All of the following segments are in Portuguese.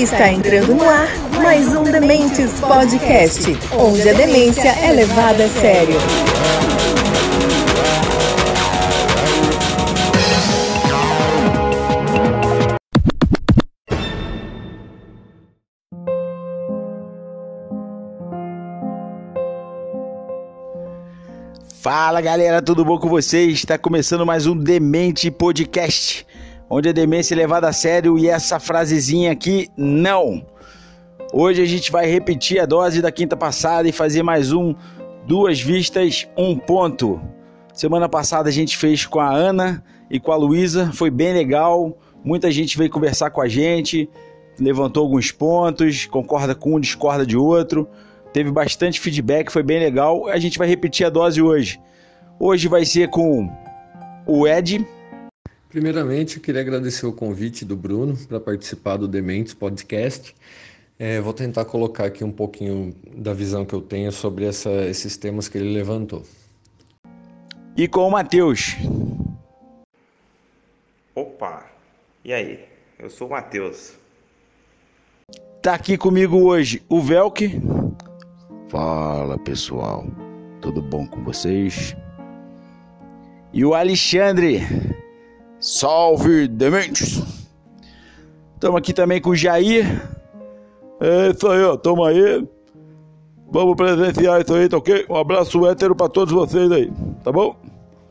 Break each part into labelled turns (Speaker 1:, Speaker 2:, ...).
Speaker 1: Está entrando no ar mais um Dementes Podcast, onde a demência é levada a sério.
Speaker 2: Fala galera, tudo bom com vocês? Está começando mais um Demente Podcast, onde a demência é levada a sério e essa frasezinha aqui, não. Hoje a gente vai repetir a dose da quinta passada e fazer mais um Duas Vistas, um ponto. Semana passada a gente fez com a Ana e com a Luísa, foi bem legal. Muita gente veio conversar com a gente, levantou alguns pontos, concorda com um, discorda de outro. Teve bastante feedback, foi bem legal. A gente vai repetir a dose hoje. Hoje vai ser com o Ed.
Speaker 3: Primeiramente, eu queria agradecer o convite do Bruno para participar do Dementes Podcast. É, vou tentar colocar aqui um pouquinho da visão que eu tenho sobre essa, esses temas que ele levantou.
Speaker 2: E com o Matheus.
Speaker 4: Opa, e aí? Eu sou o Matheus.
Speaker 2: Tá aqui comigo hoje o Velk.
Speaker 5: Fala pessoal, tudo bom com vocês?
Speaker 2: E o Alexandre.
Speaker 5: Salve dementes!
Speaker 2: Estamos aqui também com o Jair.
Speaker 6: É isso aí, ó, tamo aí. Vamos presenciar isso aí, tá ok? Um abraço hétero pra todos vocês aí, tá bom?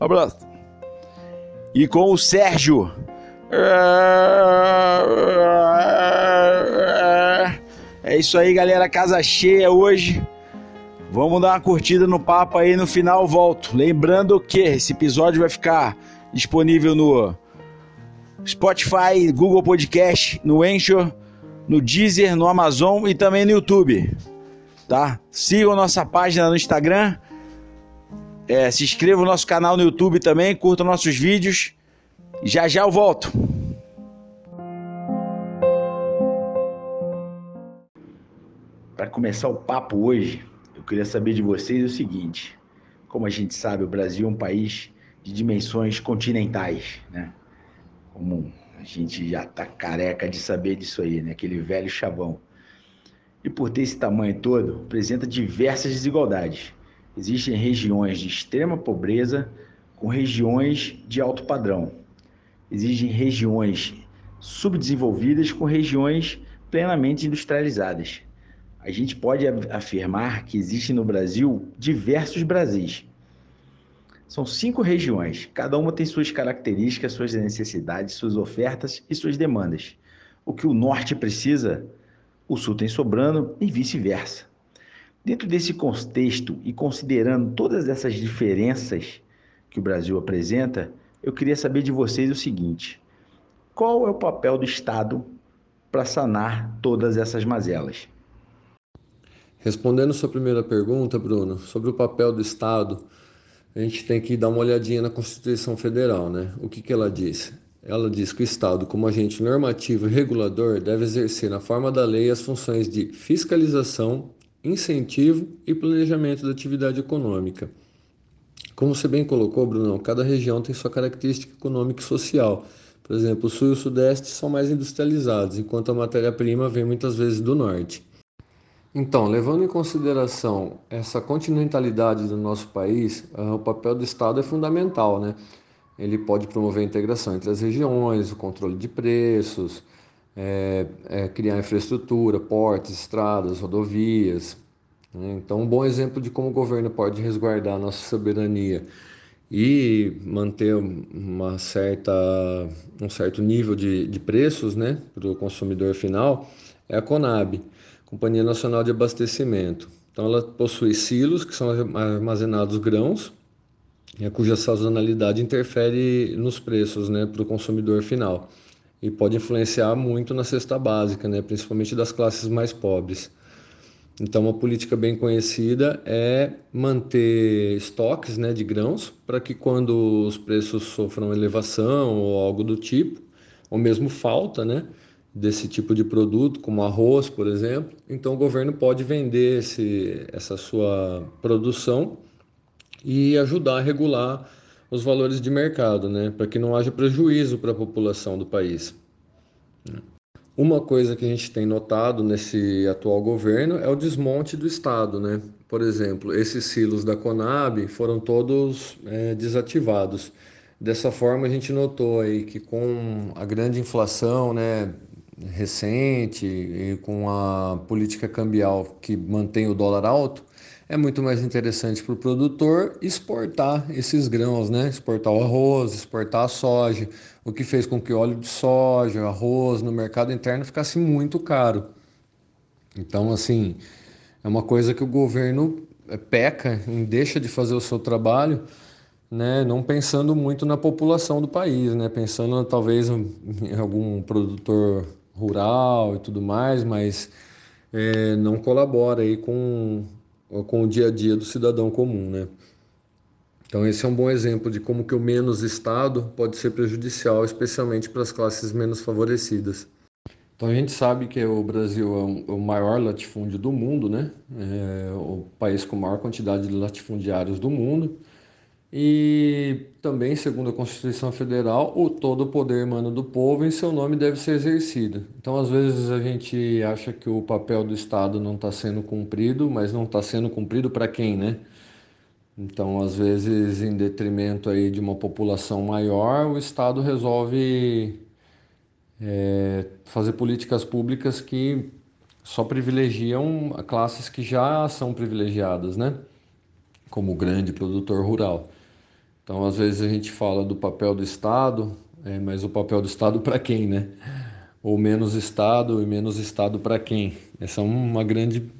Speaker 6: Um abraço.
Speaker 2: E com o Sérgio. É isso aí, galera. Casa cheia hoje. Vamos dar uma curtida no papo aí, no final volto. Lembrando que esse episódio vai ficar disponível no Spotify, Google Podcast, no Anchor, no Deezer, no Amazon e também no YouTube. Tá? Sigam nossa página no Instagram. É, se inscrevam no nosso canal no YouTube também, curtam nossos vídeos. Já já eu volto. Para começar o papo hoje, eu queria saber de vocês o seguinte: como a gente sabe, o Brasil é um país de dimensões continentais, né? Como a gente já tá careca de saber disso aí, né? Aquele velho chavão. E por ter esse tamanho todo, apresenta diversas desigualdades. Existem regiões de extrema pobreza com regiões de alto padrão. Existem regiões subdesenvolvidas com regiões plenamente industrializadas a gente pode afirmar que existe no Brasil diversos Brasis. São cinco regiões, cada uma tem suas características, suas necessidades, suas ofertas e suas demandas. O que o norte precisa, o sul tem sobrando e vice-versa. Dentro desse contexto e considerando todas essas diferenças que o Brasil apresenta, eu queria saber de vocês o seguinte: qual é o papel do Estado para sanar todas essas mazelas?
Speaker 3: Respondendo sua primeira pergunta, Bruno, sobre o papel do Estado, a gente tem que dar uma olhadinha na Constituição Federal, né? O que, que ela diz? Ela diz que o Estado, como agente normativo e regulador, deve exercer na forma da lei as funções de fiscalização, incentivo e planejamento da atividade econômica. Como você bem colocou, Bruno, cada região tem sua característica econômica e social. Por exemplo, o Sul e o Sudeste são mais industrializados, enquanto a matéria-prima vem muitas vezes do Norte. Então, levando em consideração essa continentalidade do nosso país, uh, o papel do Estado é fundamental, né? Ele pode promover a integração entre as regiões, o controle de preços, é, é, criar infraestrutura, portos, estradas, rodovias. Né? Então, um bom exemplo de como o governo pode resguardar a nossa soberania e manter uma certa, um certo nível de, de preços né, para o consumidor final é a Conab. Companhia Nacional de Abastecimento. Então, ela possui silos, que são armazenados grãos, né, cuja sazonalidade interfere nos preços né, para o consumidor final e pode influenciar muito na cesta básica, né, principalmente das classes mais pobres. Então, uma política bem conhecida é manter estoques né, de grãos para que, quando os preços sofram elevação ou algo do tipo, ou mesmo falta, né, desse tipo de produto, como arroz, por exemplo. Então, o governo pode vender esse, essa sua produção e ajudar a regular os valores de mercado, né, para que não haja prejuízo para a população do país. Uma coisa que a gente tem notado nesse atual governo é o desmonte do Estado, né? Por exemplo, esses silos da Conab foram todos é, desativados. Dessa forma, a gente notou aí que com a grande inflação, né, recente e com a política cambial que mantém o dólar alto, é muito mais interessante para o produtor exportar esses grãos, né? Exportar o arroz, exportar a soja, o que fez com que óleo de soja, arroz no mercado interno ficasse muito caro. Então, assim, é uma coisa que o governo é, peca deixa de fazer o seu trabalho, né? Não pensando muito na população do país, né? Pensando talvez em algum produtor rural e tudo mais, mas é, não colabora aí com com o dia a dia do cidadão comum, né? Então esse é um bom exemplo de como que o menos Estado pode ser prejudicial, especialmente para as classes menos favorecidas. Então a gente sabe que o Brasil é, é o maior latifúndio do mundo, né? É o país com maior quantidade de latifundiários do mundo. E também, segundo a Constituição Federal, o todo poder emana do povo em seu nome deve ser exercido. Então, às vezes, a gente acha que o papel do Estado não está sendo cumprido, mas não está sendo cumprido para quem, né? Então, às vezes, em detrimento aí de uma população maior, o Estado resolve é, fazer políticas públicas que só privilegiam classes que já são privilegiadas, né? Como o grande produtor rural. Então, às vezes a gente fala do papel do Estado, é, mas o papel do Estado para quem, né? Ou menos Estado e menos Estado para quem? Essa é uma grande,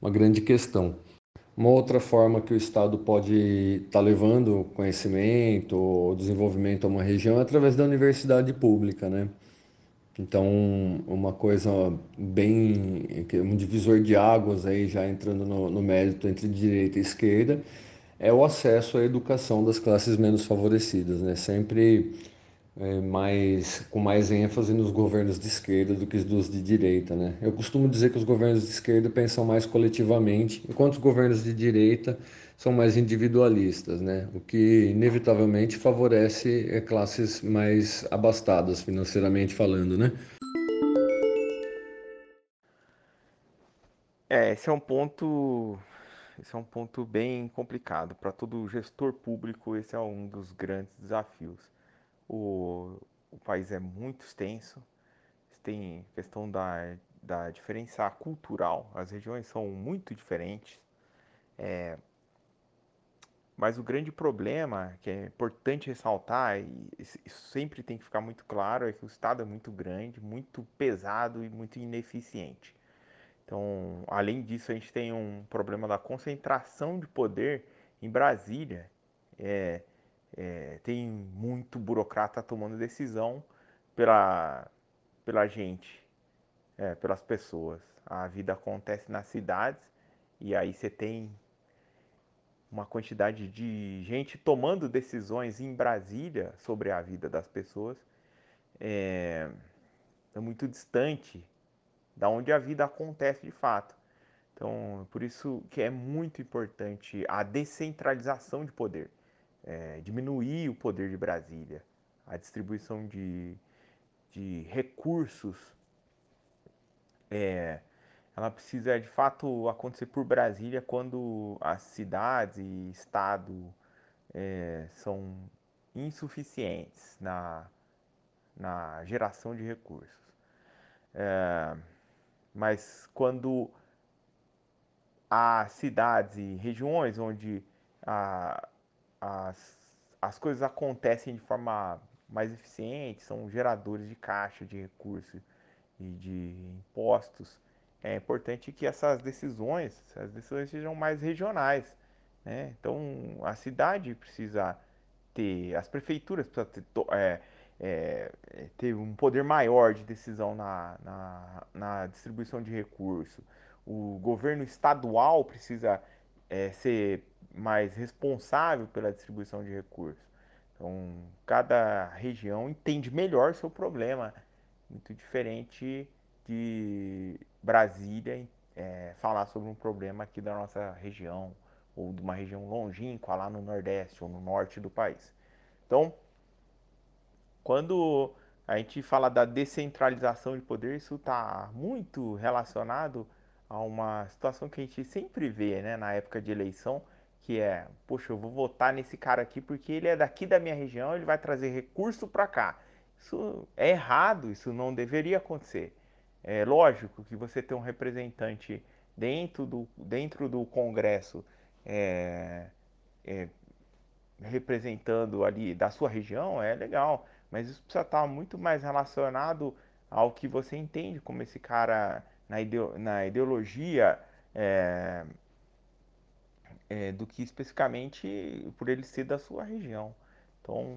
Speaker 3: uma grande questão. Uma outra forma que o Estado pode estar tá levando conhecimento ou desenvolvimento a uma região é através da universidade pública, né? Então, uma coisa bem, um divisor de águas aí, já entrando no, no mérito entre direita e esquerda, é o acesso à educação das classes menos favorecidas, né? Sempre é, mais com mais ênfase nos governos de esquerda do que dos de direita, né? Eu costumo dizer que os governos de esquerda pensam mais coletivamente, enquanto os governos de direita são mais individualistas, né? O que inevitavelmente favorece é, classes mais abastadas financeiramente falando, né?
Speaker 4: É, esse é um ponto esse é um ponto bem complicado. Para todo gestor público, esse é um dos grandes desafios. O, o país é muito extenso, tem questão da, da diferença cultural, as regiões são muito diferentes. É, mas o grande problema, que é importante ressaltar, e isso sempre tem que ficar muito claro, é que o Estado é muito grande, muito pesado e muito ineficiente. Então, além disso, a gente tem um problema da concentração de poder em Brasília. É, é, tem muito burocrata tomando decisão pela, pela gente, é, pelas pessoas. A vida acontece nas cidades e aí você tem uma quantidade de gente tomando decisões em Brasília sobre a vida das pessoas é, é muito distante da onde a vida acontece de fato. Então, por isso que é muito importante a descentralização de poder, é, diminuir o poder de Brasília, a distribuição de, de recursos, é, ela precisa de fato acontecer por Brasília quando as cidades e estado é, são insuficientes na, na geração de recursos. É, mas quando há cidades e regiões onde a, as, as coisas acontecem de forma mais eficiente, são geradores de caixa, de recursos e de impostos, é importante que essas decisões, as decisões sejam mais regionais. Né? Então, a cidade precisa ter, as prefeituras precisam ter, é, é, é, ter um poder maior de decisão na, na, na, distribuição de recursos. O governo estadual precisa é, ser mais responsável pela distribuição de recursos. Então, cada região entende melhor o seu problema, muito diferente de Brasília é, falar sobre um problema aqui da nossa região, ou de uma região longínqua lá no Nordeste ou no Norte do país. Então, quando a gente fala da descentralização de poder, isso está muito relacionado a uma situação que a gente sempre vê né, na época de eleição, que é, poxa, eu vou votar nesse cara aqui porque ele é daqui da minha região, ele vai trazer recurso para cá. Isso é errado, isso não deveria acontecer. É lógico que você ter um representante dentro do, dentro do Congresso é, é, representando ali da sua região é legal, mas isso precisa estar muito mais relacionado ao que você entende como esse cara na, na ideologia é, é, do que especificamente por ele ser da sua região. Então,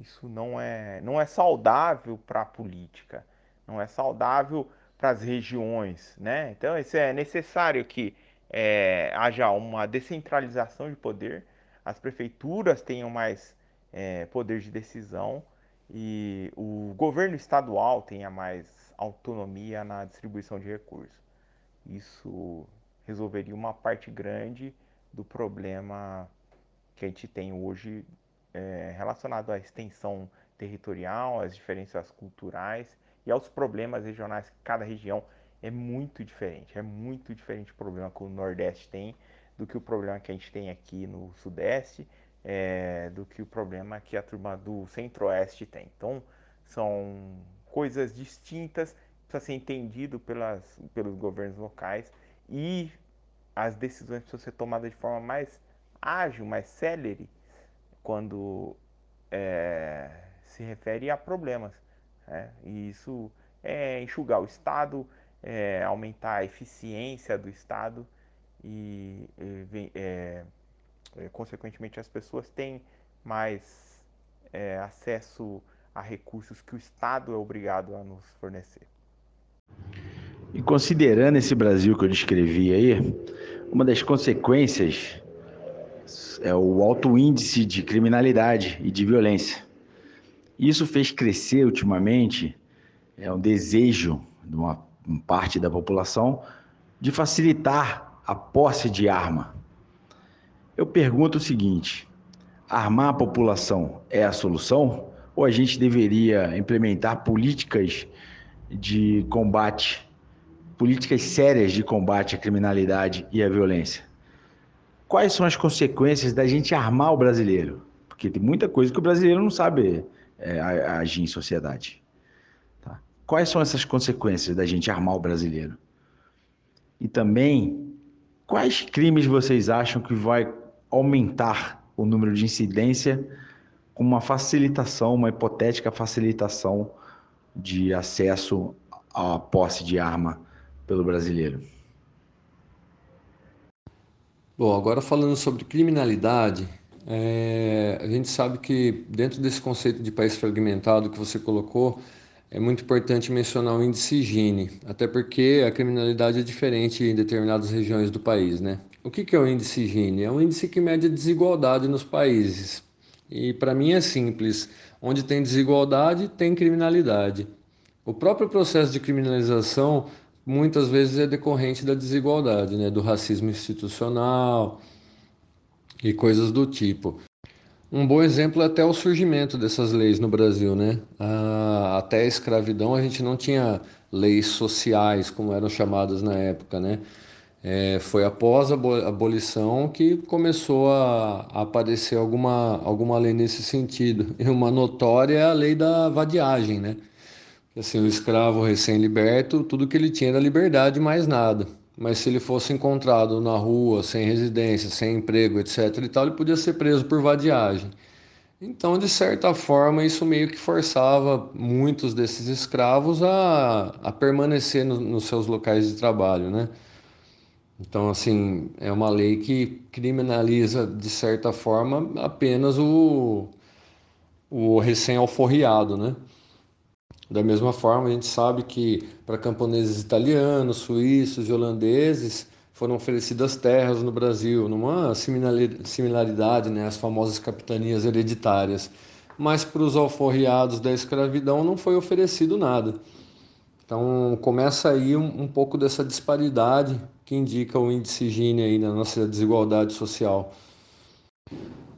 Speaker 4: isso não é, não é saudável para a política, não é saudável para as regiões. Né? Então, isso é necessário que é, haja uma descentralização de poder, as prefeituras tenham mais é, poder de decisão e o governo estadual tenha mais autonomia na distribuição de recursos. Isso resolveria uma parte grande do problema que a gente tem hoje é, relacionado à extensão territorial, às diferenças culturais e aos problemas regionais cada região é muito diferente. É muito diferente o problema que o Nordeste tem do que o problema que a gente tem aqui no Sudeste, é, do que o problema que a turma do Centro-Oeste tem. Então, são coisas distintas, precisa ser entendido pelas, pelos governos locais e as decisões precisam ser tomadas de forma mais ágil, mais célere, quando é, se refere a problemas. Né? E isso é enxugar o Estado, é, aumentar a eficiência do Estado e, é, consequentemente as pessoas têm mais é, acesso a recursos que o Estado é obrigado a nos fornecer.
Speaker 2: E considerando esse Brasil que eu descrevi aí, uma das consequências é o alto índice de criminalidade e de violência. Isso fez crescer ultimamente é um desejo de uma parte da população de facilitar a posse de arma. Eu pergunto o seguinte: armar a população é a solução? Ou a gente deveria implementar políticas de combate políticas sérias de combate à criminalidade e à violência. Quais são as consequências da gente armar o brasileiro? Porque tem muita coisa que o brasileiro não sabe é, agir em sociedade. Tá? Quais são essas consequências da gente armar o brasileiro? E também, quais crimes vocês acham que vai aumentar o número de incidência com uma facilitação, uma hipotética facilitação de acesso à posse de arma pelo brasileiro.
Speaker 3: Bom, agora falando sobre criminalidade, é, a gente sabe que dentro desse conceito de país fragmentado que você colocou, é muito importante mencionar o índice Gini, até porque a criminalidade é diferente em determinadas regiões do país, né? O que, é o índice Gini? É um índice que mede a desigualdade nos países. E para mim é simples: onde tem desigualdade, tem criminalidade. O próprio processo de criminalização muitas vezes é decorrente da desigualdade, né, do racismo institucional e coisas do tipo. Um bom exemplo é até o surgimento dessas leis no Brasil, né? Ah, até a escravidão a gente não tinha leis sociais como eram chamadas na época, né? É, foi após a abolição que começou a, aparecer alguma, alguma lei nesse sentido. E uma notória é a lei da vadiagem, né? Assim, o escravo recém-liberto, tudo que ele tinha era liberdade, mais nada. Mas se ele fosse encontrado na rua, sem residência, sem emprego, etc. e tal, ele podia ser preso por vadiagem. Então, de certa forma, isso meio que forçava muitos desses escravos a, a permanecer no, nos seus locais de trabalho, né? Então, assim, é uma lei que criminaliza, de certa forma, apenas o, o recém-alforriado, né? Da mesma forma, a gente sabe que para camponeses italianos, suíços e holandeses foram oferecidas terras no Brasil, numa similaridade né, às famosas capitanias hereditárias. Mas para os alforriados da escravidão não foi oferecido nada. Então começa aí um, um pouco dessa disparidade que indica o índice Gini aí na nossa desigualdade social.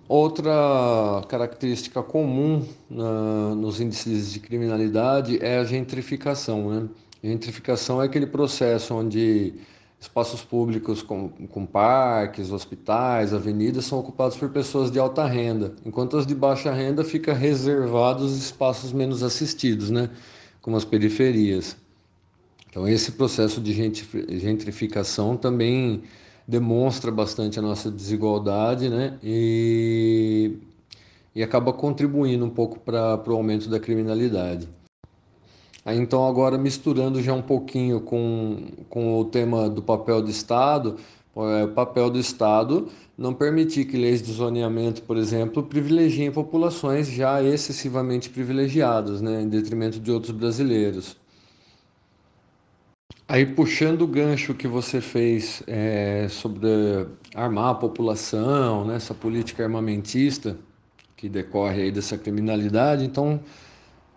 Speaker 3: Outra característica comum nos índices de criminalidade é a gentrificação. Né? Gentrificação é aquele processo onde espaços públicos com, com parques, hospitais, avenidas são ocupados por pessoas de alta renda, enquanto as de baixa renda ficam reservados espaços menos assistidos, né? como as periferias. Então, esse processo de gentrificação também demonstra bastante a nossa desigualdade né? e, e acaba contribuindo um pouco para o aumento da criminalidade. Então, agora misturando já um pouquinho com, com o tema do papel do Estado, é, o papel do Estado não permitir que leis de zoneamento, por exemplo, privilegiem populações já excessivamente privilegiadas, né, em detrimento de outros brasileiros. Aí, puxando o gancho que você fez é, sobre armar a população, né, essa política armamentista que decorre aí dessa criminalidade, então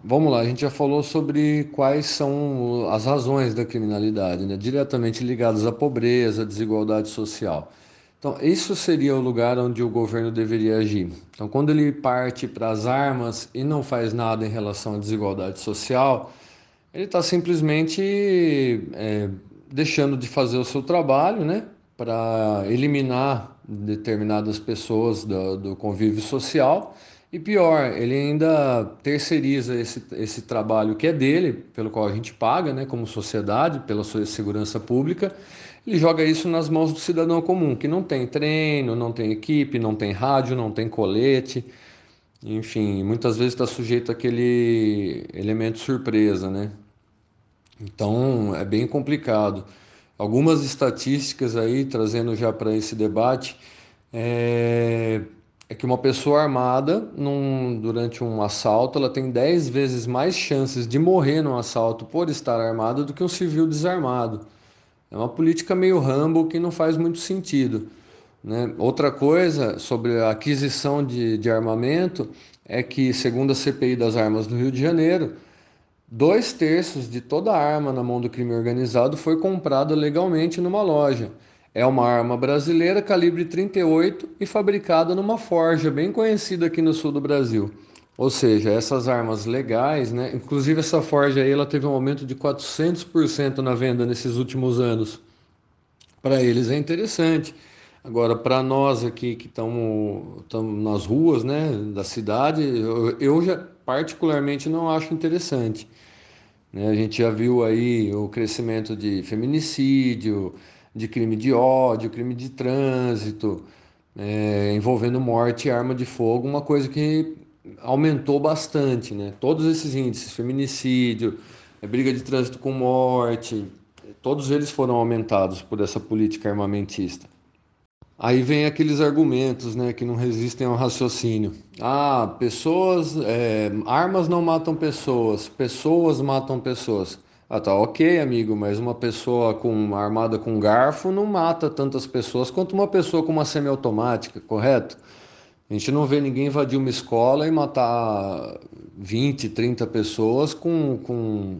Speaker 3: Vamos lá, a gente já falou sobre quais são as razões da criminalidade, né? diretamente ligadas à pobreza, à desigualdade social. Então, isso seria o lugar onde o governo deveria agir. Então, quando ele parte para as armas e não faz nada em relação à desigualdade social, ele está simplesmente é, deixando de fazer o seu trabalho, né? Para eliminar determinadas pessoas do, do convívio social. E pior, ele ainda terceiriza esse, esse trabalho que é dele, pelo qual a gente paga, né, como sociedade, pela sua segurança pública, ele joga isso nas mãos do cidadão comum, que não tem treino, não tem equipe, não tem rádio, não tem colete, enfim, muitas vezes está sujeito àquele elemento surpresa, né? Então é bem complicado. Algumas estatísticas aí, trazendo já para esse debate, é, é que uma pessoa armada num, durante um assalto ela tem 10 vezes mais chances de morrer num assalto por estar armada do que um civil desarmado. É uma política meio Rambo que não faz muito sentido. Né? Outra coisa sobre a aquisição de, de armamento é que, segundo a CPI das armas do Rio de Janeiro, dois terços de toda arma na mão do crime organizado foi comprada legalmente numa loja. É uma arma brasileira calibre 38 e fabricada numa forja bem conhecida aqui no sul do Brasil. Ou seja, essas armas legais, né? Inclusive essa forja aí, ela teve um aumento de 400% na venda nesses últimos anos. Para eles é interessante. Agora, para nós aqui que estamos nas ruas, né, da cidade, eu, eu já particularmente não acho interessante. Né? A gente já viu aí o crescimento de feminicídio, de crime de ódio, crime de trânsito, é, envolvendo morte e arma de fogo, uma coisa que aumentou bastante, né? Todos esses índices, feminicídio, é, briga de trânsito com morte, todos eles foram aumentados por essa política armamentista. Aí vem aqueles argumentos, né, que não resistem ao raciocínio. Ah, pessoas, é, armas não matam pessoas, pessoas matam pessoas. Ah, tá ok, amigo, mas uma pessoa com armada com garfo não mata tantas pessoas quanto uma pessoa com uma semiautomática, correto? A gente não vê ninguém invadir uma escola e matar 20, 30 pessoas com, com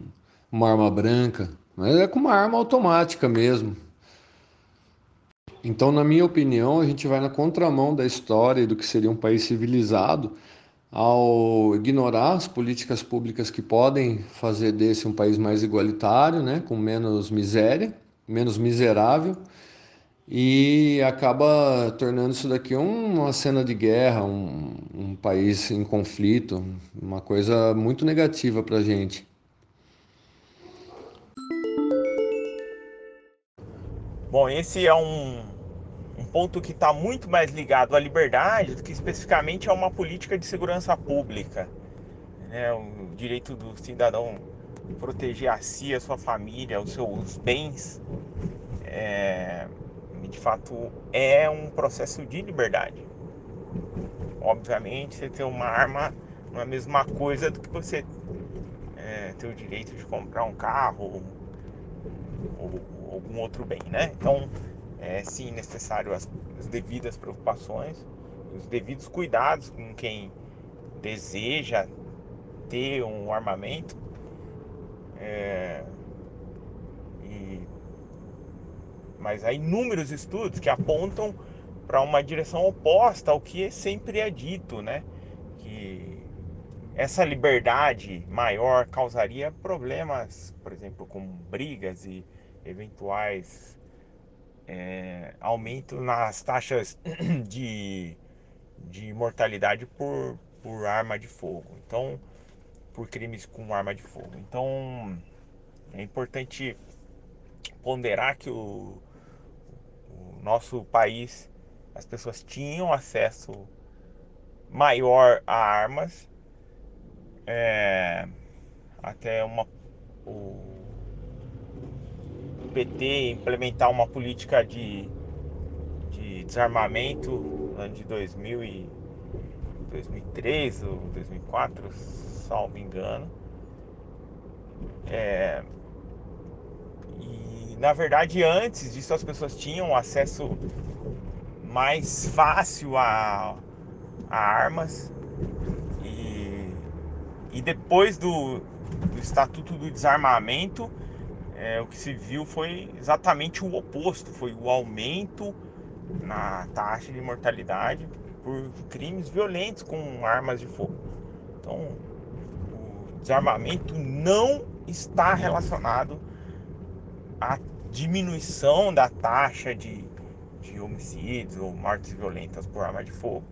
Speaker 3: uma arma branca, mas é com uma arma automática mesmo. Então, na minha opinião, a gente vai na contramão da história e do que seria um país civilizado ao ignorar as políticas públicas que podem fazer desse um país mais igualitário, né, com menos miséria, menos miserável, e acaba tornando isso daqui uma cena de guerra, um, um país em conflito, uma coisa muito negativa para a gente.
Speaker 4: Bom, esse é um, um ponto que está muito mais ligado à liberdade do que especificamente a uma política de segurança pública. Né? O direito do cidadão proteger a si, a sua família, os seus bens, é, de fato é um processo de liberdade. Obviamente, você ter uma arma não é a mesma coisa do que você é, ter o direito de comprar um carro ou, ou, algum outro bem, né? Então, é sim necessário as, as devidas preocupações, os devidos cuidados com quem deseja ter um armamento. É, e, mas há inúmeros estudos que apontam para uma direção oposta ao que sempre é dito, né? Que essa liberdade maior causaria problemas, por exemplo, como brigas e eventuais é, aumento nas taxas de, de mortalidade por, por arma de fogo. Então, por crimes com arma de fogo. Então, é importante ponderar que o, o nosso país, as pessoas tinham acesso maior a armas, é, até uma, PT implementar uma política de, de desarmamento no ano de 2000 e 2003 ou 2004, salvo engano. É, e na verdade antes disso as pessoas tinham acesso mais fácil a, a armas e, e depois do, do Estatuto do Desarmamento é, o que se viu foi exatamente o oposto, foi o aumento na taxa de mortalidade por crimes violentos com armas de fogo. Então, o desarmamento não está relacionado à diminuição da taxa de, de homicídios ou mortes violentas por arma de fogo.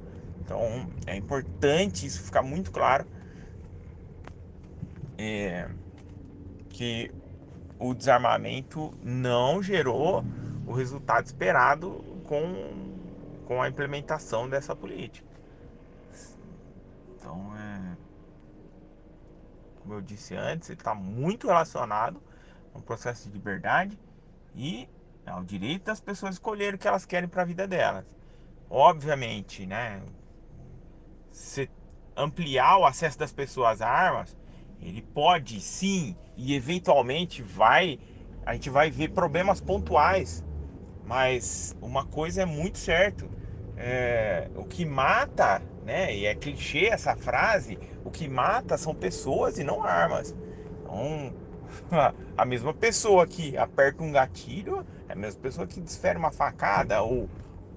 Speaker 4: Então, é importante isso ficar muito claro. É, que o desarmamento não gerou o resultado esperado com, com a implementação dessa política. Então, é, como eu disse antes, ele está muito relacionado ao processo de liberdade e ao direito das pessoas escolherem o que elas querem para a vida delas. Obviamente, né? Se ampliar o acesso das pessoas a armas, ele pode sim e eventualmente vai a gente vai ver problemas pontuais, mas uma coisa é muito certo, é, o que mata, né? E é clichê essa frase, o que mata são pessoas e não armas. Então, a mesma pessoa que aperta um gatilho é a mesma pessoa que desfere uma facada ou,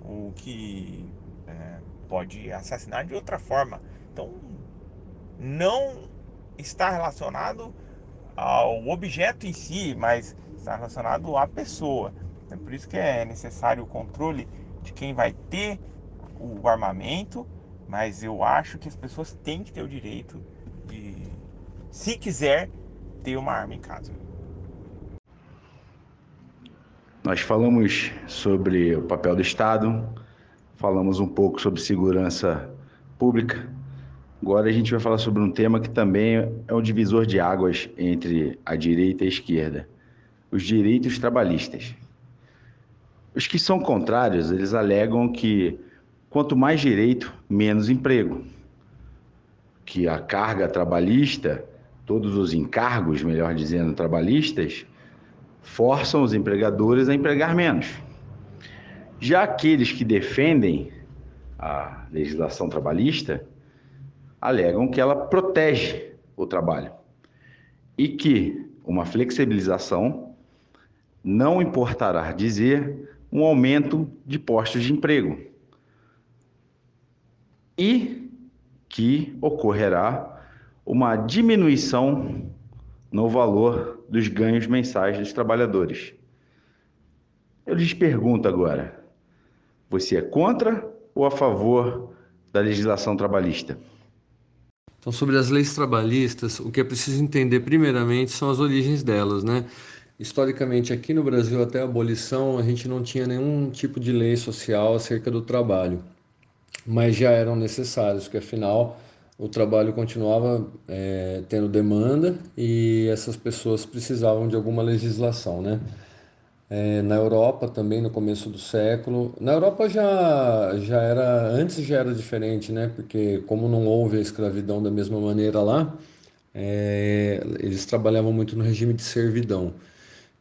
Speaker 4: ou que é, pode assassinar de outra forma. Então, não está relacionado ao objeto em si, mas está relacionado à pessoa. É por isso que é necessário o controle de quem vai ter o armamento, mas eu acho que as pessoas têm que ter o direito de, se quiser, ter uma arma em casa.
Speaker 2: Nós falamos sobre o papel do Estado, falamos um pouco sobre segurança pública, Agora a gente vai falar sobre um tema que também é um divisor de águas entre a direita e a esquerda: os direitos trabalhistas. Os que são contrários, eles alegam que quanto mais direito, menos emprego. Que a carga trabalhista, todos os encargos, melhor dizendo, trabalhistas, forçam os empregadores a empregar menos. Já aqueles que defendem a legislação trabalhista, alegam que ela protege o trabalho e que uma flexibilização não importará dizer um aumento de postos de emprego e que ocorrerá uma diminuição no valor dos ganhos mensais dos trabalhadores. Eu lhes pergunto agora: você é contra ou a favor da legislação trabalhista?
Speaker 3: Então, sobre as leis trabalhistas, o que é preciso entender primeiramente são as origens delas, né? Historicamente, aqui no Brasil, até a abolição, a gente não tinha nenhum tipo de lei social acerca do trabalho, mas já eram necessários, porque afinal o trabalho continuava é, tendo demanda e essas pessoas precisavam de alguma legislação, né? É, na Europa também no começo do século. Na Europa já, já era, antes já era diferente, né? Porque como não houve a escravidão da mesma maneira lá, é, eles trabalhavam muito no regime de servidão.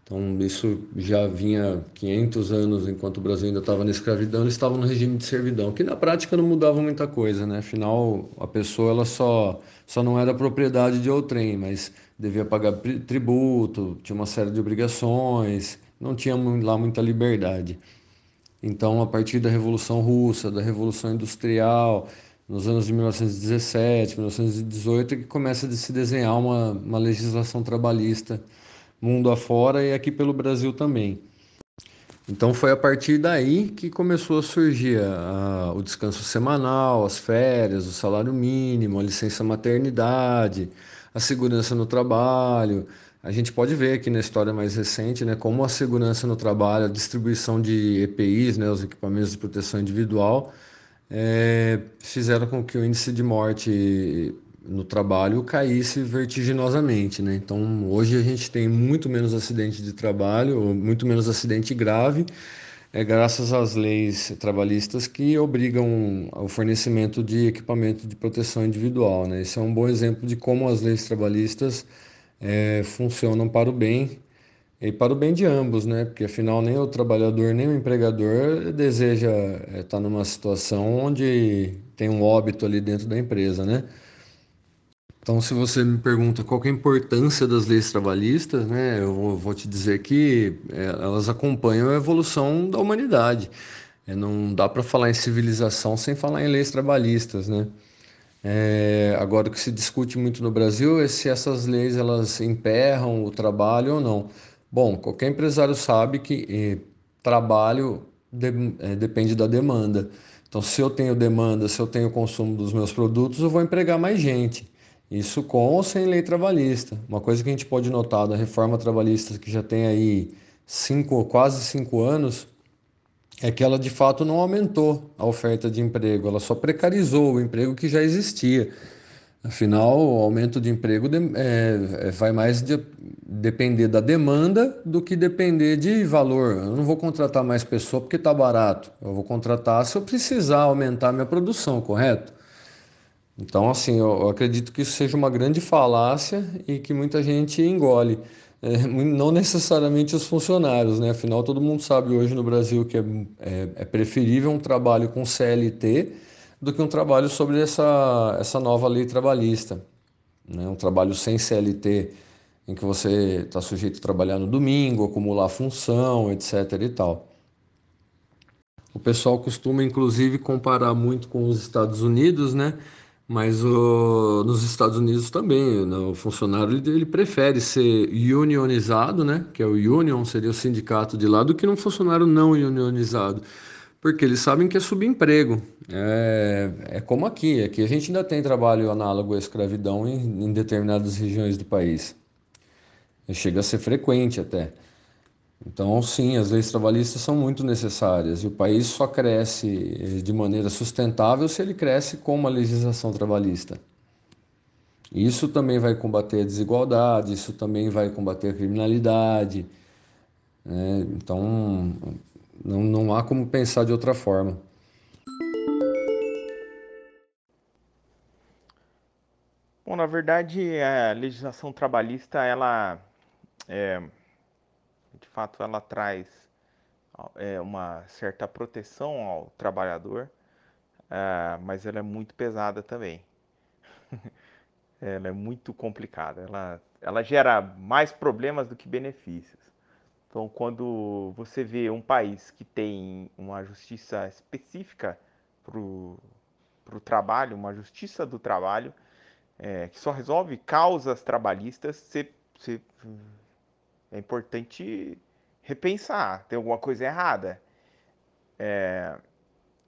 Speaker 3: Então isso já vinha 500 anos, enquanto o Brasil ainda estava na escravidão, eles estavam no regime de servidão, que na prática não mudava muita coisa, né? Afinal, a pessoa ela só, só não era propriedade de outrem, mas devia pagar tributo, tinha uma série de obrigações, não tinha lá muita liberdade. Então, a partir da Revolução Russa, da Revolução Industrial, nos anos de 1917, 1918, é que começa a se desenhar uma, uma legislação trabalhista mundo afora e aqui pelo Brasil também. Então foi a partir daí que começou a surgir a, o descanso semanal, as férias, o salário mínimo, a licença maternidade, a segurança no trabalho. A gente pode ver aqui na história mais recente, né, como a segurança no trabalho, a distribuição de EPIs, né, os equipamentos de proteção individual, é, fizeram com que o índice de morte no trabalho caísse vertiginosamente, né? Então hoje a gente tem muito menos acidente de trabalho, muito menos acidente grave, é graças às leis trabalhistas que obrigam ao fornecimento de equipamento de proteção individual, né? Esse é um bom exemplo de como as leis trabalhistas é, funcionam para o bem e para o bem de ambos, né? Porque afinal nem o trabalhador nem o empregador deseja estar é, tá numa situação onde tem um óbito ali dentro da empresa, né? Então, se você me pergunta qual é a importância das leis trabalhistas, né, eu vou te dizer que é, elas acompanham a evolução da humanidade. É, não dá para falar em civilização sem falar em leis trabalhistas, né? É, agora, o que se discute muito no Brasil é se essas leis elas emperram o trabalho ou não. Bom, qualquer empresário sabe que eh, trabalho de, eh, depende da demanda. Então, se eu tenho demanda, se eu tenho consumo dos meus produtos, eu vou empregar mais gente. Isso com ou sem lei trabalhista. Uma coisa que a gente pode notar da reforma trabalhista que já tem aí cinco, quase cinco anos, é que ela de fato não aumentou a oferta de emprego, ela só precarizou o emprego que já existia. Afinal, o aumento de emprego é, é, vai mais de, depender da demanda do que depender de valor. Eu não vou contratar mais pessoa porque está barato. Eu vou contratar se eu precisar aumentar minha produção, correto? Então, assim, eu acredito que isso seja uma grande falácia e que muita gente engole. É, não necessariamente os funcionários, né? Afinal, todo mundo sabe hoje no Brasil que é, é, é, preferível um trabalho com CLT do que um trabalho sobre essa, essa nova lei trabalhista. Né? Um trabalho sem CLT, em que você está sujeito a trabalhar no domingo, acumular função, etc. e tal. O pessoal costuma, inclusive, comparar muito com os Estados Unidos, né? Mas o, nos Estados Unidos também, né, o funcionário ele, ele, prefere ser unionizado, né, que é o union, seria o sindicato de lá, do que um funcionário não unionizado. Porque eles sabem que é subemprego. É, é como aqui, aqui a gente ainda tem trabalho análogo à escravidão em, em determinadas regiões do país. Chega a ser frequente até. Então, sim, as leis trabalhistas são muito necessárias e o país só cresce eh, de maneira sustentável se ele cresce com uma legislação trabalhista. Isso também vai combater a desigualdade, isso também vai combater a criminalidade. Né? Então, não, não há como pensar de outra forma.
Speaker 4: Bom, na verdade, a legislação trabalhista, ela é, fato ela traz é, uma certa proteção ao trabalhador, é, mas ela é muito pesada também. ela é muito complicada, ela, ela gera mais problemas do que benefícios. Então, quando você vê um país que tem uma justiça específica para o trabalho, uma justiça do trabalho, é, que só resolve causas trabalhistas, você, você é importante repensar, tem alguma coisa errada. É,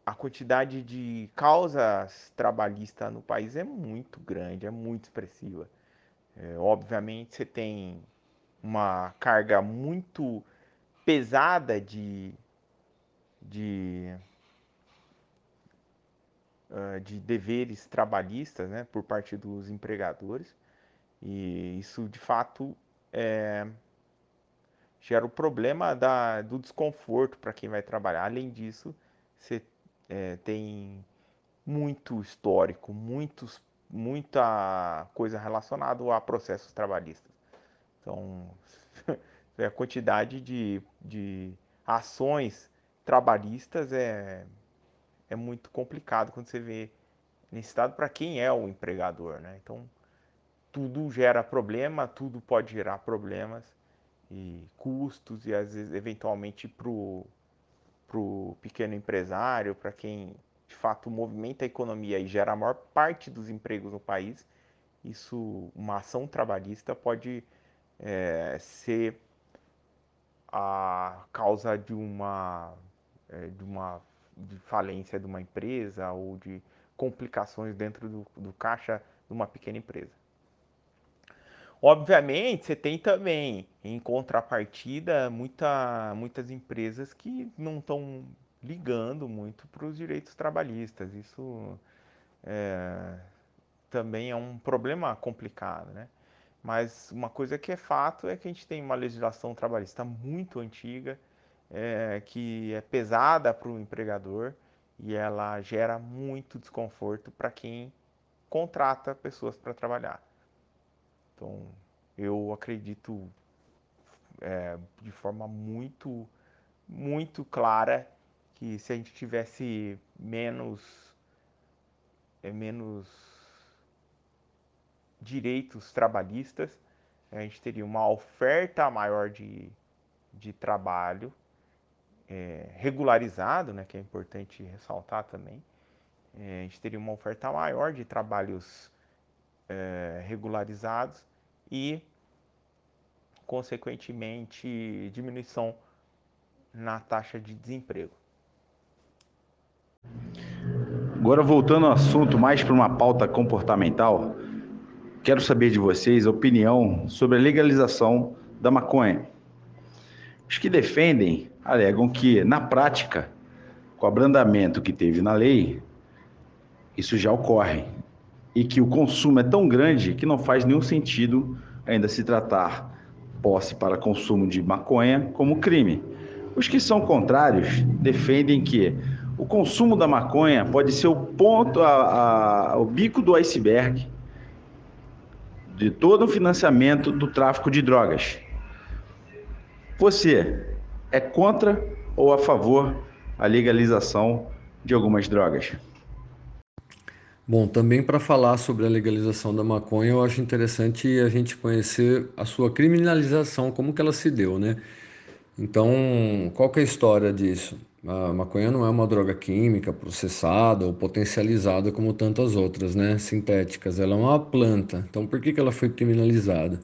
Speaker 4: a quantidade de causas trabalhistas no país é muito grande, é muito expressiva. É, obviamente, você tem uma carga muito pesada de, de, uh, de deveres trabalhistas né, por parte dos empregadores, e isso de fato é, gera o problema da, do desconforto para quem vai trabalhar. Além disso, você é, tem muito histórico, muitos, muita coisa relacionada a processos trabalhistas. Então, a quantidade de, de ações trabalhistas é, é muito complicado quando você vê nesse estado para quem é o empregador. Né? Então, tudo gera problema, tudo pode gerar problemas e custos e às vezes eventualmente para o pequeno empresário, para quem de fato movimenta a economia e gera a maior parte dos empregos no país, isso, uma ação trabalhista pode é, ser a causa de uma, é, de uma de falência de uma empresa ou de complicações dentro do, do caixa de uma pequena empresa. Obviamente, você tem também, em contrapartida, muita, muitas empresas que não estão ligando muito para os direitos trabalhistas. Isso é, também é um problema complicado, né? Mas uma coisa que é fato é que a gente tem uma legislação trabalhista muito antiga, é, que é pesada para o empregador e ela gera muito desconforto para quem contrata pessoas para trabalhar. Então, eu acredito é, de forma muito, muito clara que se a gente tivesse menos, é, menos direitos trabalhistas, a gente teria uma oferta maior de, de trabalho é, regularizado, né, que é importante ressaltar também. É, a gente teria uma oferta maior de trabalhos é, regularizados e, consequentemente, diminuição na taxa de desemprego.
Speaker 2: Agora, voltando ao assunto, mais para uma pauta comportamental, quero saber de vocês a opinião sobre a legalização da maconha. Os que defendem alegam que, na prática, com o abrandamento que teve na lei, isso já ocorre. E que o consumo é tão grande que não faz nenhum sentido ainda se tratar posse para consumo de maconha como crime. Os que são contrários defendem que o consumo da maconha pode ser o ponto, a, a, o bico do iceberg de todo o financiamento do tráfico de drogas. Você é contra ou a favor a legalização de algumas drogas?
Speaker 3: Bom, também para falar sobre a legalização da maconha, eu acho interessante a gente conhecer a sua criminalização, como que ela se deu, né? Então, qual que é a história disso? A maconha não é uma droga química processada ou potencializada como tantas outras, né, sintéticas. Ela é uma planta. Então, por que que ela foi criminalizada?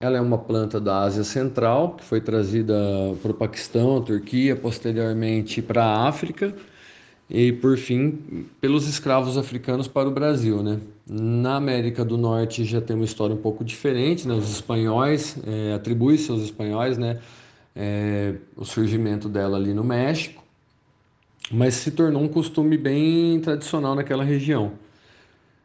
Speaker 3: Ela é uma planta da Ásia Central, que foi trazida para o Paquistão, Turquia, posteriormente para a África e, por fim, pelos escravos africanos para o Brasil. Né? Na América do Norte já tem uma história um pouco diferente, né? os espanhóis, é, atribui-se aos espanhóis né? É, o surgimento dela ali no México, mas se tornou um costume bem tradicional naquela região.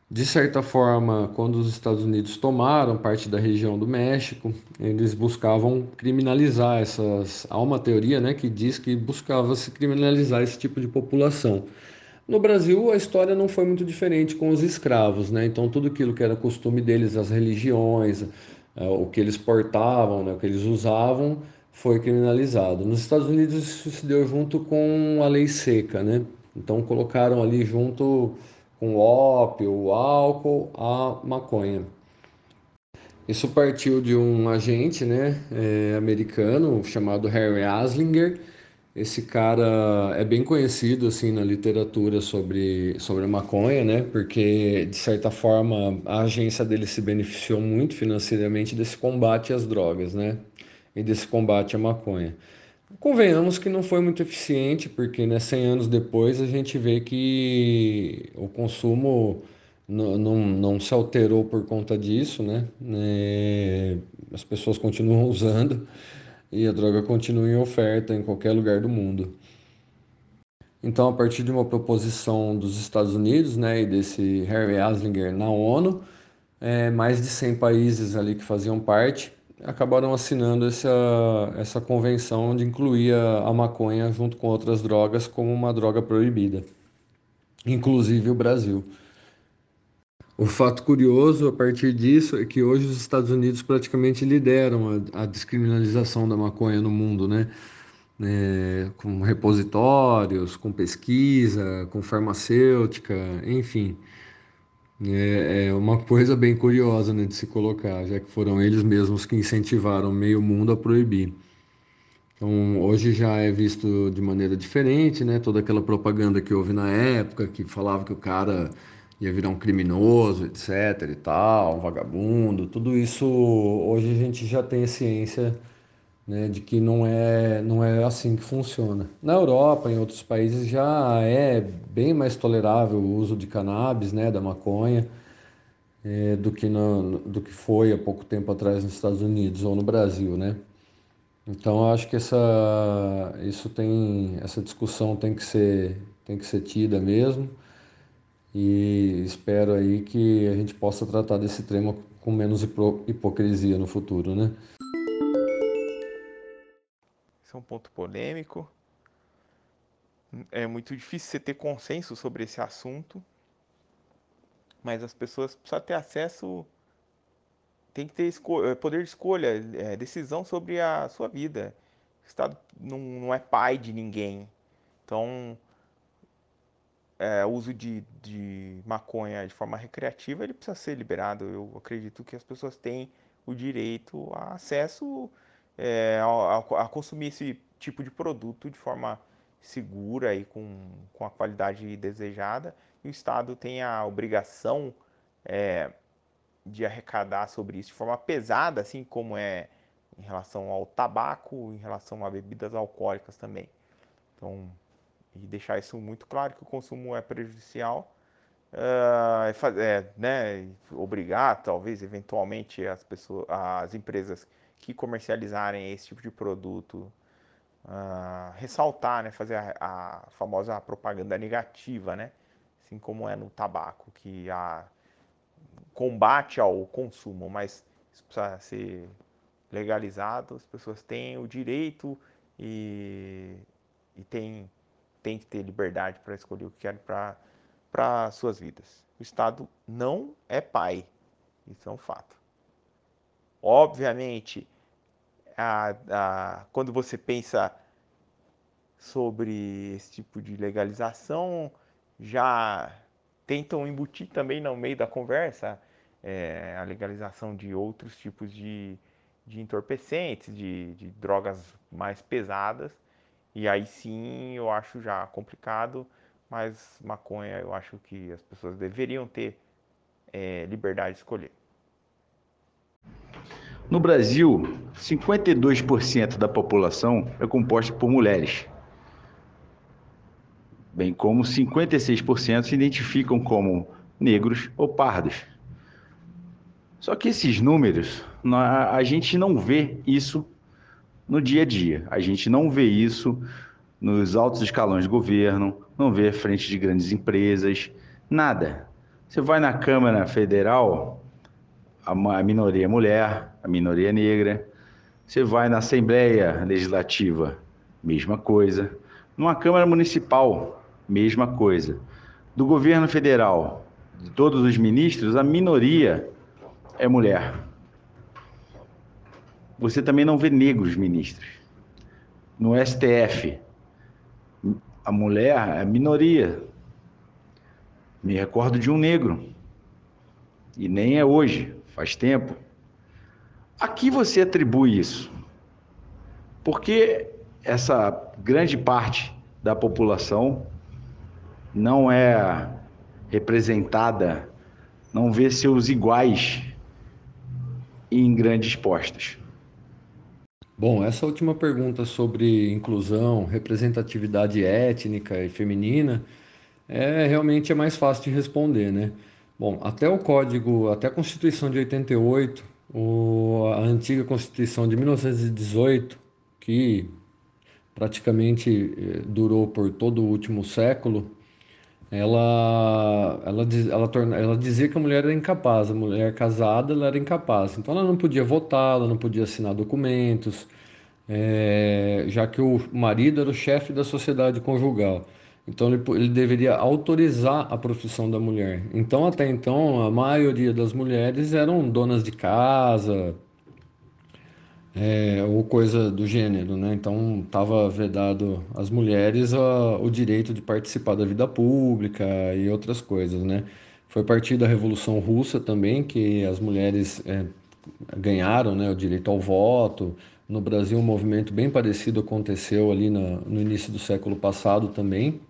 Speaker 3: De certa forma, quando os Estados Unidos tomaram parte da região do México, eles buscavam criminalizar essas. Há uma teoria né, que diz que buscava se criminalizar esse tipo de população. No Brasil, a história não foi muito diferente com os escravos, né? Então, tudo aquilo que era costume deles, as religiões, é, o que eles portavam, né, o que eles usavam, foi criminalizado. Nos Estados Unidos, isso se deu junto com a lei seca, né? Então, colocaram ali junto com o ópio, o álcool, a maconha. Isso partiu de um agente né, é, americano chamado Harry Aslinger. Esse cara é bem conhecido assim na literatura sobre, sobre a maconha, né? Porque de certa forma a agência dele se beneficiou muito financeiramente desse combate às drogas, né? E desse combate à maconha. Convenhamos que não foi muito eficiente, porque né, 100 anos depois a gente vê que o consumo não, não, não se alterou por conta disso, né? É, as pessoas continuam usando e a droga continua em oferta em qualquer lugar do mundo. Então, a partir de uma proposição dos Estados Unidos né, e desse Harry Aslinger na ONU, é, mais de 100 países ali que faziam parte acabaram assinando essa, essa convenção de incluir a, a maconha junto com outras drogas como uma droga proibida, inclusive o Brasil. O fato curioso a partir disso é que hoje os Estados Unidos praticamente lideram a, a descriminalização da maconha no mundo, né? É, com repositórios, com pesquisa, com farmacêutica, enfim. É, é uma coisa bem curiosa né, de se colocar, já que foram eles mesmos que incentivaram meio mundo a proibir. Então, hoje já é visto de maneira diferente, né? Toda aquela propaganda que houve na época, que falava que o cara ia virar um criminoso, etc e tal, um vagabundo, tudo isso hoje a gente já tem ciência né, de que não é, não é assim que funciona. Na Europa, em outros países, já é bem mais tolerável o uso de cannabis, né, da maconha, é, do, que no, do que foi há pouco tempo atrás nos Estados Unidos ou no Brasil, né? Então, eu acho que essa, isso tem, essa discussão tem que ser, tem que ser tida mesmo e espero aí que a gente possa tratar desse tema com menos hipocrisia no futuro, né?
Speaker 4: É um ponto polêmico. É muito difícil você ter consenso sobre esse assunto, mas as pessoas precisam ter acesso, tem que ter eh, poder de escolha, é, decisão sobre a sua vida. O Estado não, não é pai de ninguém. Então, é, uso de, de maconha de forma recreativa ele precisa ser liberado. Eu acredito que as pessoas têm o direito a acesso é, a, a, consumir esse tipo de produto de forma segura e com, com a qualidade desejada. E o Estado tem a obrigação é, de arrecadar sobre isso de forma pesada, assim como é em relação ao tabaco, em relação a bebidas alcoólicas também. Então, e deixar isso muito claro que o consumo é prejudicial, uh, é, né, obrigar talvez eventualmente as pessoas, as empresas que comercializarem esse tipo de produto, uh, ressaltar, né, fazer a, a, famosa propaganda negativa, né, assim como é no tabaco, que há combate ao consumo, mas isso precisa ser legalizado, as pessoas têm o direito e, e têm, têm que ter liberdade para escolher o que querem para suas vidas. O Estado não é pai, isso é um fato. Obviamente, a, a, quando você pensa sobre esse tipo de legalização, já tentam embutir também no meio da conversa é, a legalização de outros tipos de, de entorpecentes, de, de drogas mais pesadas. E aí sim eu acho já complicado, mas maconha eu acho que as pessoas deveriam ter é, liberdade de escolher.
Speaker 2: No Brasil, 52% da população é composta por mulheres, bem como 56% se identificam como negros ou pardos. Só que esses números, a gente não vê isso no dia a dia. A gente não vê isso nos altos escalões de governo, não vê frente de grandes empresas, nada. Você vai na Câmara Federal, a minoria é mulher, a minoria negra. Você vai na Assembleia Legislativa, mesma coisa. Numa Câmara Municipal, mesma coisa. Do governo federal, de todos os ministros, a minoria é mulher. Você também não vê negros ministros. No STF, a mulher é minoria. Me recordo de um negro. E nem é hoje faz tempo. A que você atribui isso? Porque essa grande parte da população não é representada, não vê seus iguais em grandes postos.
Speaker 3: Bom, essa última pergunta sobre inclusão, representatividade étnica e feminina é realmente é mais fácil de responder, né? Bom, até o código, até a Constituição de 88, o, a antiga Constituição de 1918, que praticamente eh, durou por todo o último século, ela, ela, ela, torna, ela dizia que a mulher era incapaz, a mulher casada ela era incapaz. Então ela não podia votar, ela não podia assinar documentos, é, já que o marido era o chefe da sociedade conjugal. Então ele, ele deveria autorizar a profissão da mulher. Então até então a maioria das mulheres eram donas de casa é, ou coisa do gênero, né? Então estava vedado às mulheres a, o direito de participar da vida pública e outras coisas, né? Foi a partir da Revolução Russa também que as mulheres é, ganharam né, o direito ao voto, No Brasil, um movimento bem parecido aconteceu ali no, no início do século passado também.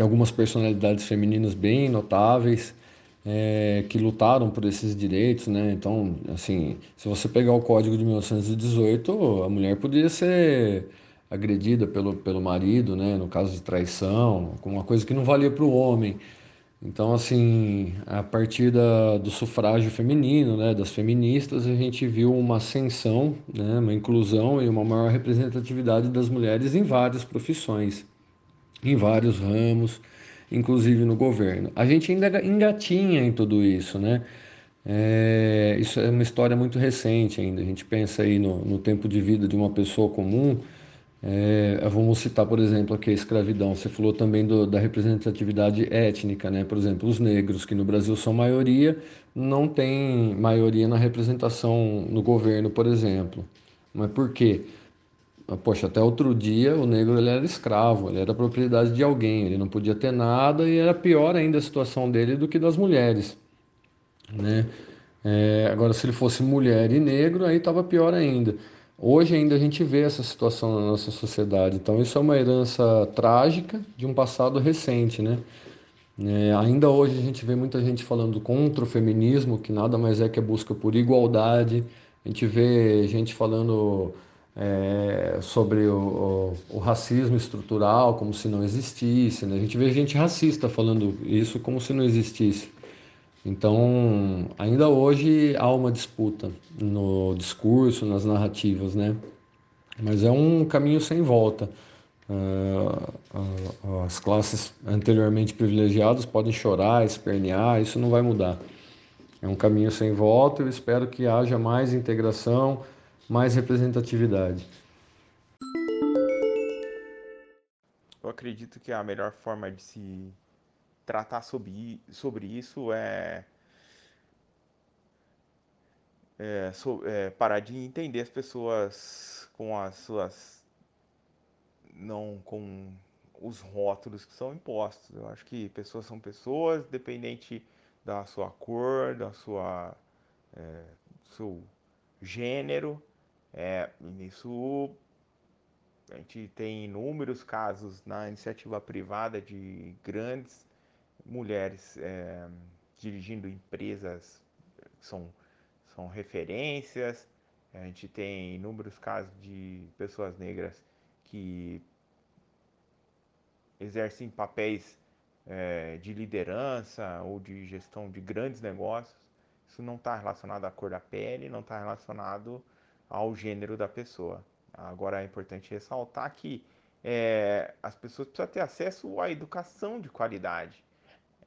Speaker 3: Tem algumas personalidades femininas bem notáveis é, que lutaram por esses direitos, né? Então, assim, se você pegar o Código de 1918, a mulher podia ser agredida pelo, pelo marido, né? No caso de traição, uma coisa que não valia para o homem. Então, assim, a partir da, do sufrágio feminino, né, das feministas, a gente viu uma ascensão, né, uma inclusão e uma maior representatividade das mulheres em várias profissões, em vários ramos, inclusive no governo. A gente ainda engatinha em tudo isso, né? É, isso é uma história muito recente ainda. A gente pensa aí no, no tempo de vida de uma pessoa comum, é, vamos citar, por exemplo, aqui a escravidão. Você falou também do, da representatividade étnica, né? Por exemplo, os negros, que no Brasil são maioria, não tem maioria na representação no governo, por exemplo. Mas por quê? Ah, poxa, até outro dia o negro ele era escravo, ele era propriedade de alguém, ele não podia ter nada e era pior ainda a situação dele do que das mulheres, né? É, agora, se ele fosse mulher e negro, aí estava pior ainda. Hoje ainda a gente vê essa situação na nossa sociedade, então isso é uma herança trágica de um passado recente, né? É, ainda hoje a gente vê muita gente falando contra o feminismo, que nada mais é que a busca por igualdade. A gente vê gente falando é, sobre o, o, o, racismo estrutural como se não existisse. Né? A gente vê gente racista falando isso como se não existisse. Então, ainda hoje há uma disputa no discurso, nas narrativas, né? Mas é um caminho sem volta. Uh, as classes anteriormente privilegiadas podem chorar, espernear, isso não vai mudar. É um caminho sem volta. Eu espero que haja mais integração, mais representatividade.
Speaker 4: Eu acredito que a melhor forma de se tratar sobre, sobre isso é, é, so, é, parar de entender as pessoas com as suas não com os rótulos que são impostos. Eu acho que pessoas são pessoas, dependente da sua cor, da sua é, seu gênero. É, nisso a gente tem inúmeros casos na iniciativa privada de grandes mulheres é, dirigindo empresas que são, são referências. A gente tem inúmeros casos de pessoas negras que exercem papéis é, de liderança ou de gestão de grandes negócios. Isso não está relacionado à cor da pele, não está relacionado ao gênero da pessoa. Agora é importante ressaltar que é, as pessoas precisam ter acesso à educação de qualidade.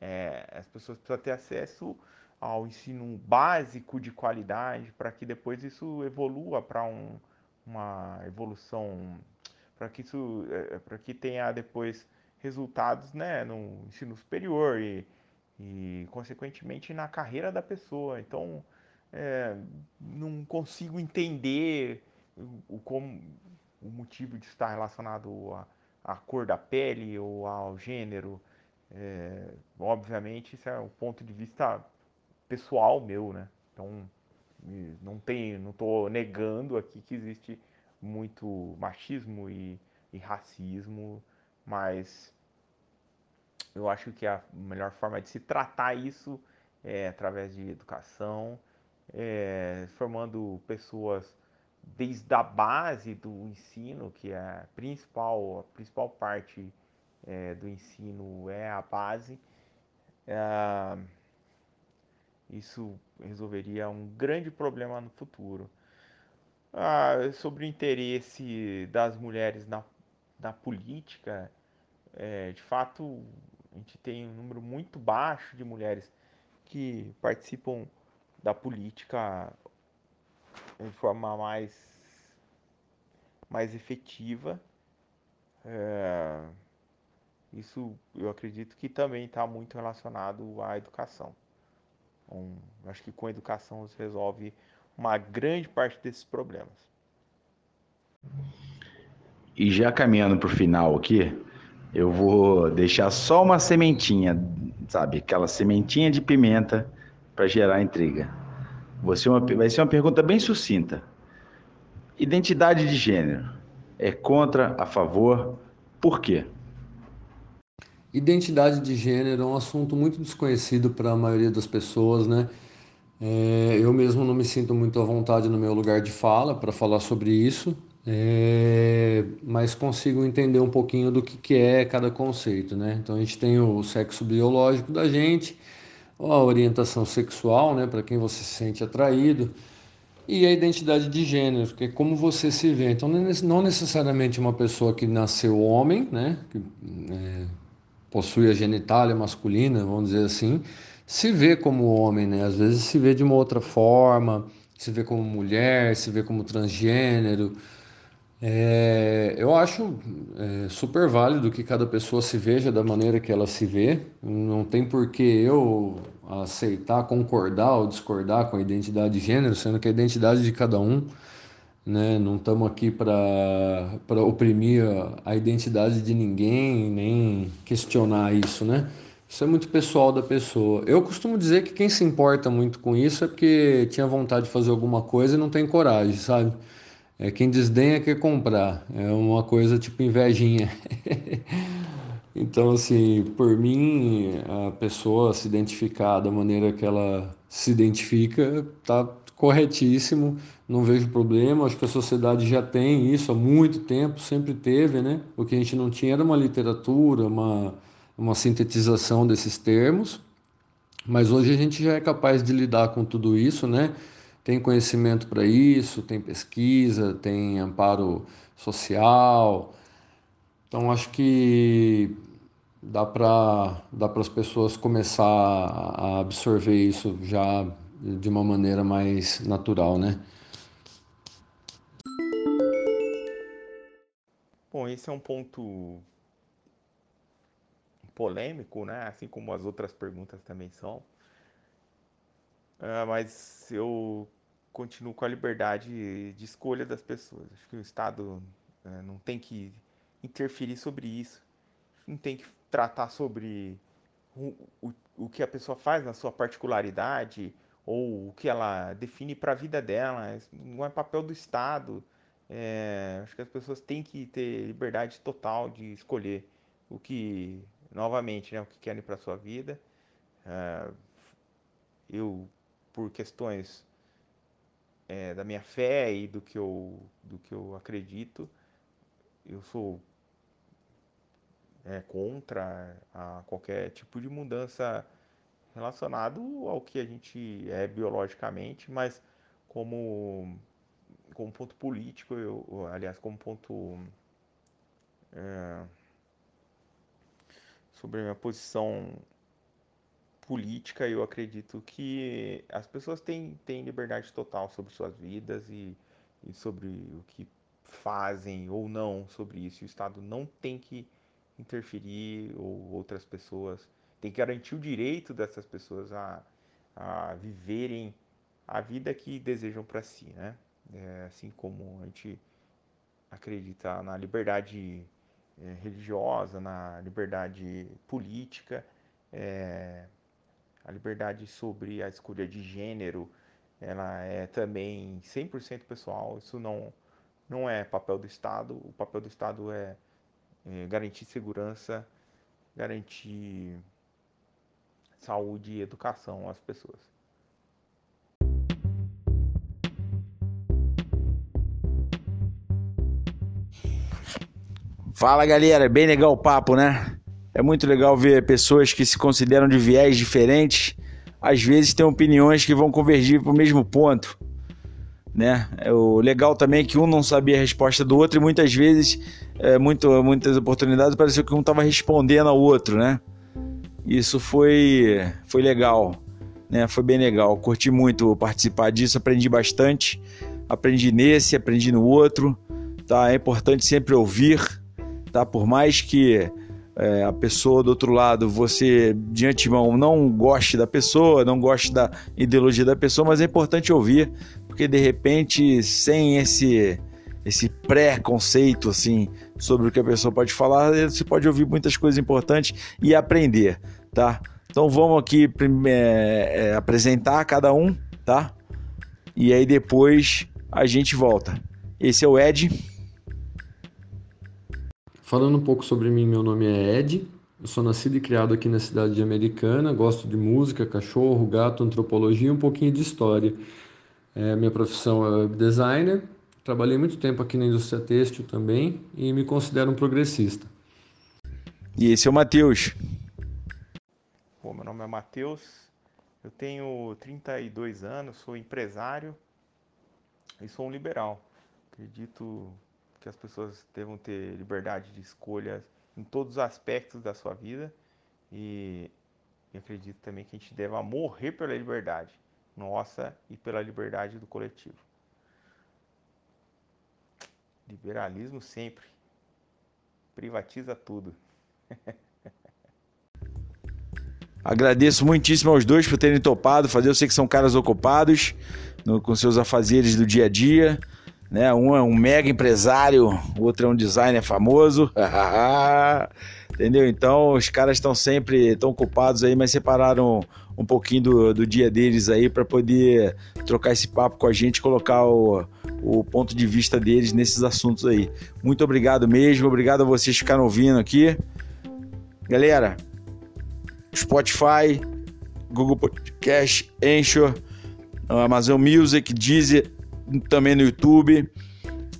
Speaker 4: É, as pessoas precisam ter acesso ao ensino básico de qualidade para que depois isso evolua para um, uma evolução, para que isso, é, para que tenha depois resultados, né, no ensino superior e, e consequentemente na carreira da pessoa. Então, é, não consigo entender o, como, o motivo de estar relacionado à, à cor da pele ou ao gênero é, obviamente, isso é um ponto de vista pessoal meu, né? Então, não tem, não estou negando aqui que existe muito machismo e, e, racismo, mas eu acho que a melhor forma de se tratar isso é através de educação, é, formando pessoas desde a base do ensino, que é a principal, a principal parte é, do ensino é a base, é, isso resolveria um grande problema no futuro. Ah, sobre o interesse das mulheres na, na política, é, de fato, a gente tem um número muito baixo de mulheres que participam da política de forma mais, mais efetiva. É, isso eu acredito que também está muito relacionado à educação. Um, acho que com a educação se resolve uma grande parte desses problemas.
Speaker 2: E já caminhando para o final aqui, eu vou deixar só uma sementinha, sabe? Aquela sementinha de pimenta para gerar intriga. Vai ser, uma, vai ser uma pergunta bem sucinta. Identidade de gênero. É contra, a favor? Por quê?
Speaker 3: Identidade de gênero é um assunto muito desconhecido para a maioria das pessoas, né? É, eu mesmo não me sinto muito à vontade no meu lugar de fala para falar sobre isso, é, mas consigo entender um pouquinho do que, que é cada conceito, né? Então a gente tem o sexo biológico da gente, a orientação sexual, né, para quem você se sente atraído, e a identidade de gênero, que é como você se vê. Então não necessariamente uma pessoa que nasceu homem, né, que é, possui a genitália masculina, vamos dizer assim, se vê como homem, né? Às vezes se vê de uma outra forma, se vê como mulher, se vê como transgênero. É, eu acho é, super válido que cada pessoa se veja da maneira que ela se vê. Não tem por que eu aceitar, concordar ou discordar com a identidade de gênero, sendo que a identidade de cada um, né? Não estamos aqui para oprimir a, a identidade de ninguém, nem questionar isso, né? Isso é muito pessoal da pessoa. Eu costumo dizer que quem se importa muito com isso é porque tinha vontade de fazer alguma coisa e não tem coragem, sabe? É quem desdenha quer comprar. É uma coisa tipo invejinha. então, assim, por mim, a pessoa se identificar da maneira que ela se identifica tá corretíssimo. Não vejo problema. Acho que a sociedade já tem isso há muito tempo, sempre teve, né? O que a gente não tinha era uma literatura, uma uma sintetização desses termos, mas hoje a gente já é capaz de lidar com tudo isso, né? Tem conhecimento para isso, tem pesquisa, tem amparo social. Então acho que dá para dá para as pessoas começar a absorver isso já de uma maneira mais natural, né?
Speaker 4: Bom, esse é um ponto polêmico, né? Assim como as outras perguntas também são. Uh, mas eu continuo com a liberdade de escolha das pessoas. Acho que o Estado uh, não tem que interferir sobre isso, não tem que tratar sobre o, o, o que a pessoa faz na sua particularidade ou o que ela define para a vida dela. Não é papel do Estado. É, acho que as pessoas têm que ter liberdade total de escolher o que novamente, né, o que querem para sua vida. Uh, eu, por questões é, da minha fé e do que eu, do que eu acredito, eu sou é, contra a qualquer tipo de mudança relacionado ao que a gente é biologicamente, mas como como ponto político, eu, aliás, como ponto é, sobre a minha posição política, eu acredito que as pessoas têm, têm liberdade total sobre suas vidas e, e sobre o que fazem ou não sobre isso. O Estado não tem que interferir ou outras pessoas tem que garantir o direito dessas pessoas a, a viverem a vida que desejam para si, né? É, assim como a gente acredita na liberdade é, religiosa, na liberdade política, é, a liberdade sobre a escolha de gênero, ela é também 100% pessoal, isso não, não é papel do Estado, o papel do Estado é, é garantir segurança, garantir saúde e educação às pessoas.
Speaker 2: Fala galera, bem legal o papo, né? É muito legal ver pessoas que se consideram de viés diferentes, às vezes têm opiniões que vão convergir para o mesmo ponto, né? É o legal também é que um não sabia a resposta do outro e muitas vezes, é, muito, muitas oportunidades, pareceu que um estava respondendo ao outro, né? Isso foi, foi legal, né? Foi bem legal, curti muito participar disso, aprendi bastante, aprendi nesse, aprendi no outro, tá? É importante sempre ouvir tá? Por mais que é, a pessoa do outro lado, você de antemão não goste da pessoa, não goste da ideologia da pessoa, mas é importante ouvir, porque de repente, sem esse esse pré-conceito assim sobre o que a pessoa pode falar, você pode ouvir muitas coisas importantes e aprender, tá? Então vamos aqui é, é, apresentar cada um, tá? E aí depois a gente volta. Esse é o Ed.
Speaker 3: Falando um pouco sobre mim, meu nome é Ed. Eu sou nascido e criado aqui na cidade de Americana. Gosto de música, cachorro, gato, antropologia e um pouquinho de história. É, minha profissão é web designer. Trabalhei muito tempo aqui na indústria têxtil também e me considero um progressista.
Speaker 2: E esse é o Matheus.
Speaker 4: Bom, meu nome é Matheus, eu tenho 32 anos, sou empresário e sou um liberal. Acredito que as pessoas devam ter liberdade de escolha em todos os aspectos da sua vida e, e acredito também que a gente deva morrer pela liberdade nossa e pela liberdade do coletivo. Liberalismo sempre. Privatiza tudo.
Speaker 2: Agradeço muitíssimo aos dois por terem topado fazer. Eu sei que são caras ocupados no, com seus afazeres do dia a dia. Né? Um é um mega empresário, o outro é um designer famoso. Entendeu? Então os caras estão sempre tão ocupados aí, mas separaram um pouquinho do, do dia deles aí para poder trocar esse papo com a gente, colocar o, o ponto de vista deles nesses assuntos aí. Muito obrigado mesmo, obrigado a vocês que ficaram ouvindo aqui. Galera, Spotify, Google Podcast, Anchor, Amazon Music, Deezer, também no YouTube,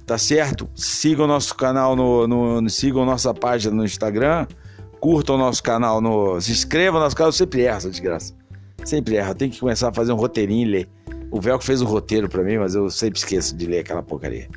Speaker 2: tá certo? Sigam nosso canal no, no, sigam nossa página no Instagram, curtam nosso canal no, se inscrevam no nosso canal, sempre erra desgraça, sempre erra, tem que começar a fazer um roteirinho e ler. O Velcro fez um roteiro para mim, mas eu sempre esqueço de ler aquela porcaria.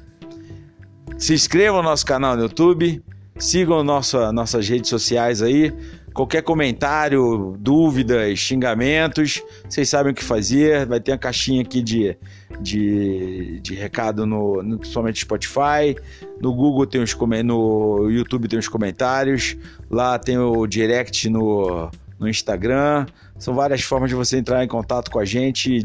Speaker 2: Se inscrevam no nosso canal no YouTube, sigam nossa, nossas redes sociais aí, Qualquer comentário, dúvidas, xingamentos, vocês sabem o que fazer. Vai ter uma caixinha aqui de, de, de recado no, no Spotify. No Google tem os no YouTube tem os comentários. Lá tem o direct no, no Instagram. São várias formas de você entrar em contato com a gente e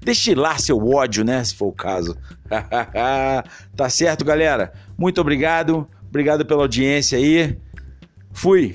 Speaker 2: destilar seu ódio, né? Se for o caso. tá certo, galera? Muito obrigado. Obrigado pela audiência aí. Fui.